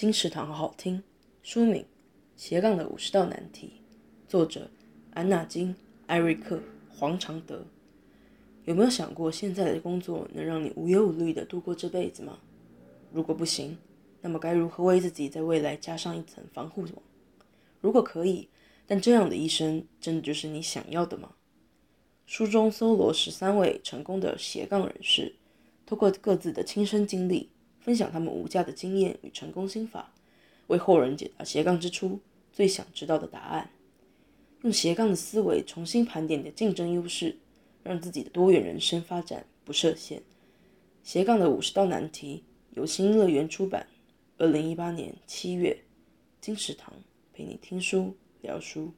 金石堂好好听。书名《斜杠的五十道难题》，作者安娜金·艾瑞克·黄长德。有没有想过，现在的工作能让你无忧无虑地度过这辈子吗？如果不行，那么该如何为自己在未来加上一层防护网？如果可以，但这样的一生真的就是你想要的吗？书中搜罗十三位成功的斜杠人士，透过各自的亲身经历，分享他们无价的经验与成功心法，为后人解答斜杠之初最想知道的答案。用斜杠的思维重新盘点你的竞争优势，让自己的多元人生发展不设限。斜杠的五十道难题由新乐园出版，二零一八年七月。金石堂陪你听书聊书。